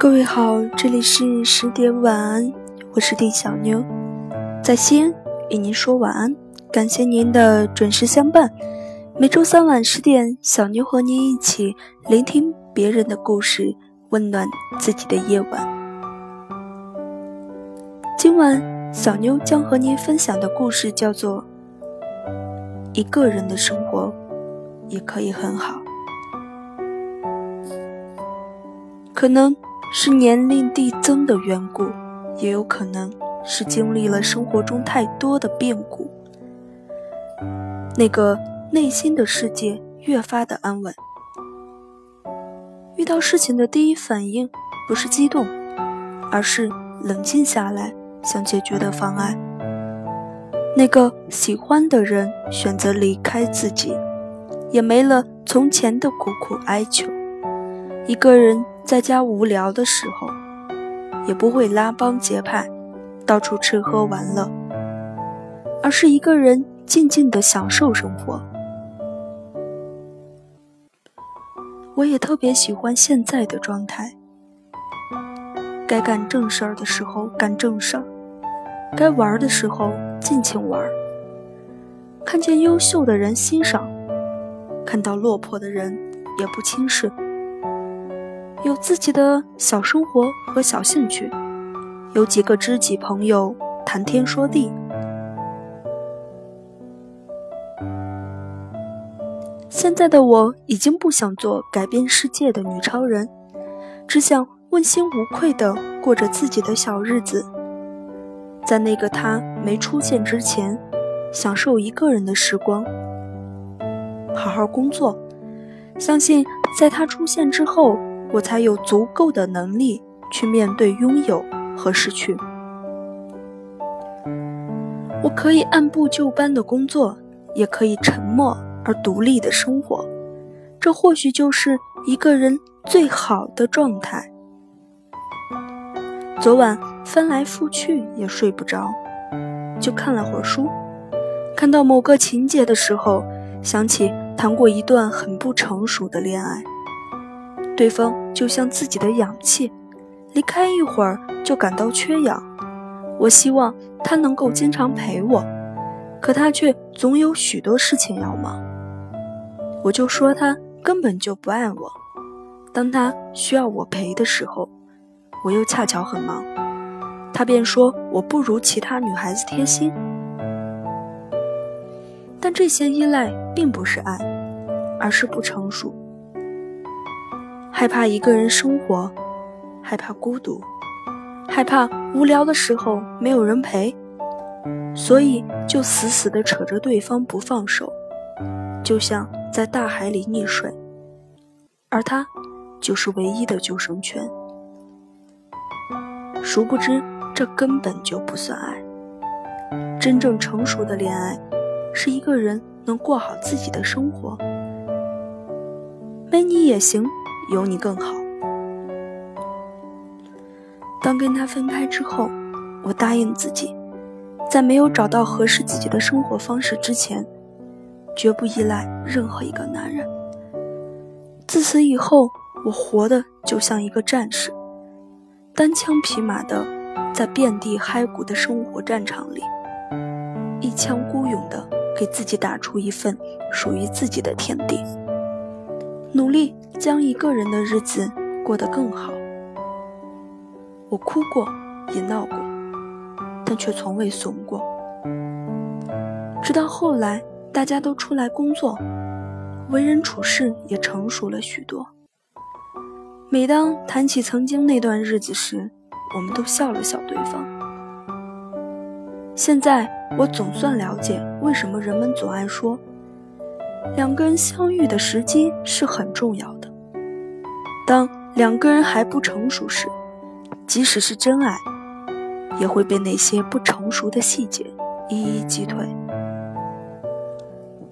各位好，这里是十点晚安，我是丁小妞，在西安与您说晚安，感谢您的准时相伴。每周三晚十点，小妞和您一起聆听别人的故事，温暖自己的夜晚。今晚，小妞将和您分享的故事叫做《一个人的生活也可以很好》，可能。是年龄递增的缘故，也有可能是经历了生活中太多的变故，那个内心的世界越发的安稳。遇到事情的第一反应不是激动，而是冷静下来想解决的方案。那个喜欢的人选择离开自己，也没了从前的苦苦哀求。一个人。在家无聊的时候，也不会拉帮结派，到处吃喝玩乐，而是一个人静静的享受生活。我也特别喜欢现在的状态，该干正事儿的时候干正事儿，该玩儿的时候尽情玩儿，看见优秀的人欣赏，看到落魄的人也不轻视。有自己的小生活和小兴趣，有几个知己朋友谈天说地。现在的我已经不想做改变世界的女超人，只想问心无愧的过着自己的小日子。在那个他没出现之前，享受一个人的时光，好好工作。相信在他出现之后。我才有足够的能力去面对拥有和失去。我可以按部就班的工作，也可以沉默而独立的生活。这或许就是一个人最好的状态。昨晚翻来覆去也睡不着，就看了会儿书。看到某个情节的时候，想起谈过一段很不成熟的恋爱。对方就像自己的氧气，离开一会儿就感到缺氧。我希望他能够经常陪我，可他却总有许多事情要忙。我就说他根本就不爱我。当他需要我陪的时候，我又恰巧很忙，他便说我不如其他女孩子贴心。但这些依赖并不是爱，而是不成熟。害怕一个人生活，害怕孤独，害怕无聊的时候没有人陪，所以就死死地扯着对方不放手，就像在大海里溺水，而他就是唯一的救生圈。殊不知，这根本就不算爱。真正成熟的恋爱，是一个人能过好自己的生活，没你也行。有你更好。当跟他分开之后，我答应自己，在没有找到合适自己的生活方式之前，绝不依赖任何一个男人。自此以后，我活的就像一个战士，单枪匹马的在遍地骸骨的生活战场里，一腔孤勇的给自己打出一份属于自己的天地。努力将一个人的日子过得更好。我哭过，也闹过，但却从未怂过。直到后来，大家都出来工作，为人处事也成熟了许多。每当谈起曾经那段日子时，我们都笑了笑对方。现在我总算了解，为什么人们总爱说。两个人相遇的时机是很重要的。当两个人还不成熟时，即使是真爱，也会被那些不成熟的细节一一击退。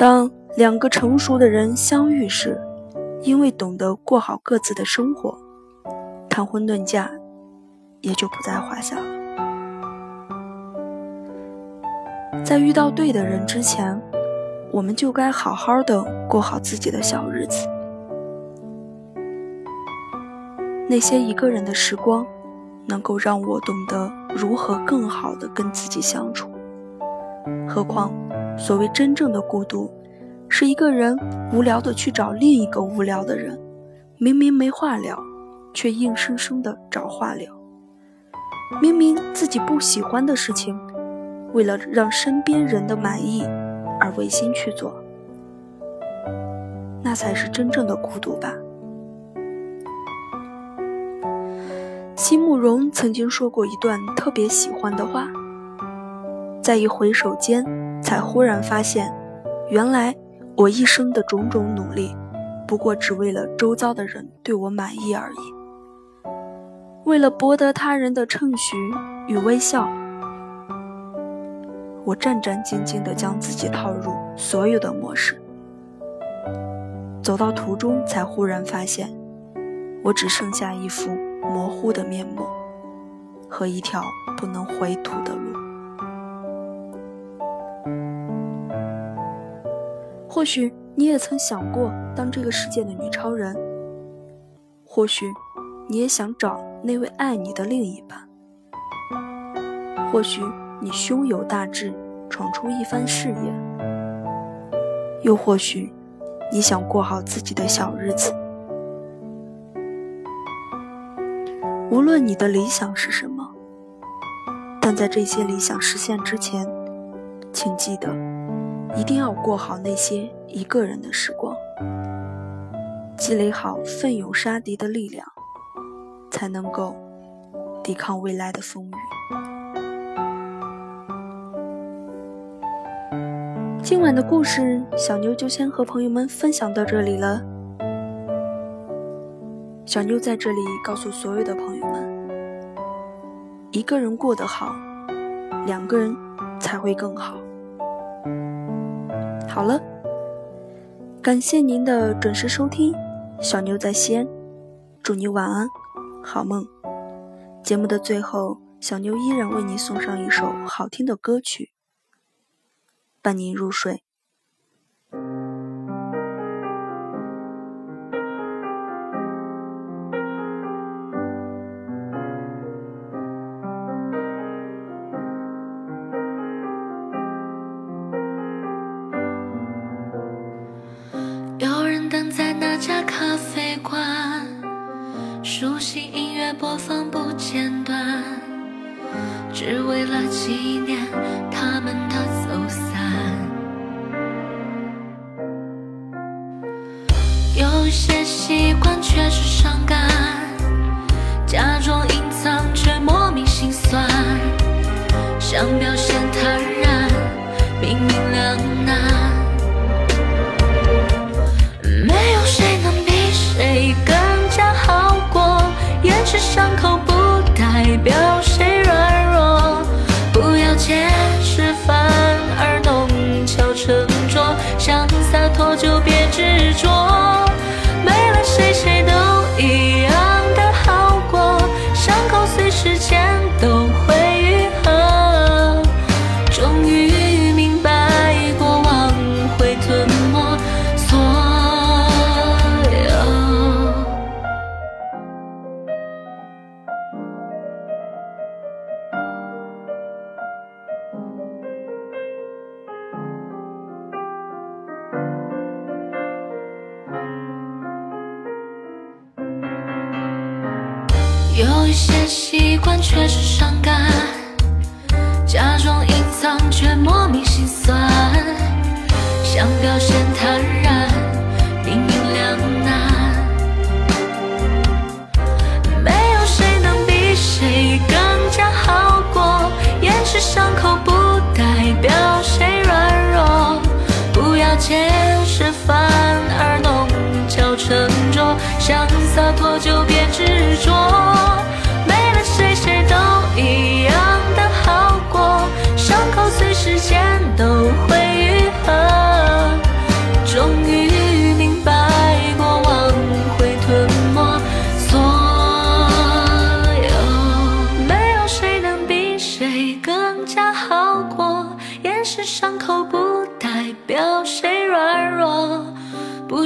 当两个成熟的人相遇时，因为懂得过好各自的生活，谈婚论嫁也就不在话下了。在遇到对的人之前，我们就该好好的过好自己的小日子。那些一个人的时光，能够让我懂得如何更好的跟自己相处。何况，所谓真正的孤独，是一个人无聊的去找另一个无聊的人，明明没话聊，却硬生生的找话聊。明明自己不喜欢的事情，为了让身边人的满意而违心去做，那才是真正的孤独吧。席慕容曾经说过一段特别喜欢的话。在一回首间，才忽然发现，原来我一生的种种努力，不过只为了周遭的人对我满意而已。为了博得他人的称许与微笑，我战战兢兢地将自己套入所有的模式。走到途中，才忽然发现，我只剩下一副模糊的面目，和一条不能回途的路。或许你也曾想过当这个世界的女超人，或许你也想找那位爱你的另一半，或许你胸有大志，闯出一番事业，又或许你想过好自己的小日子。无论你的理想是什么，但在这些理想实现之前，请记得。一定要过好那些一个人的时光，积累好奋勇杀敌的力量，才能够抵抗未来的风雨。今晚的故事，小妞就先和朋友们分享到这里了。小妞在这里告诉所有的朋友们：一个人过得好，两个人才会更好。好了，感谢您的准时收听，小妞在西安，祝你晚安，好梦。节目的最后，小妞依然为您送上一首好听的歌曲，伴您入睡。只为了纪念有些习惯却是伤感，假装隐藏却莫名心酸，想表现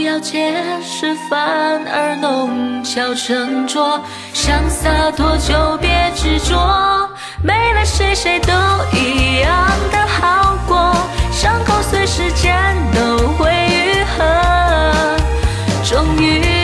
要解释，反而弄巧成拙。想洒脱就别执着，没了谁谁都一样的好过。伤口随时间都会愈合，终于。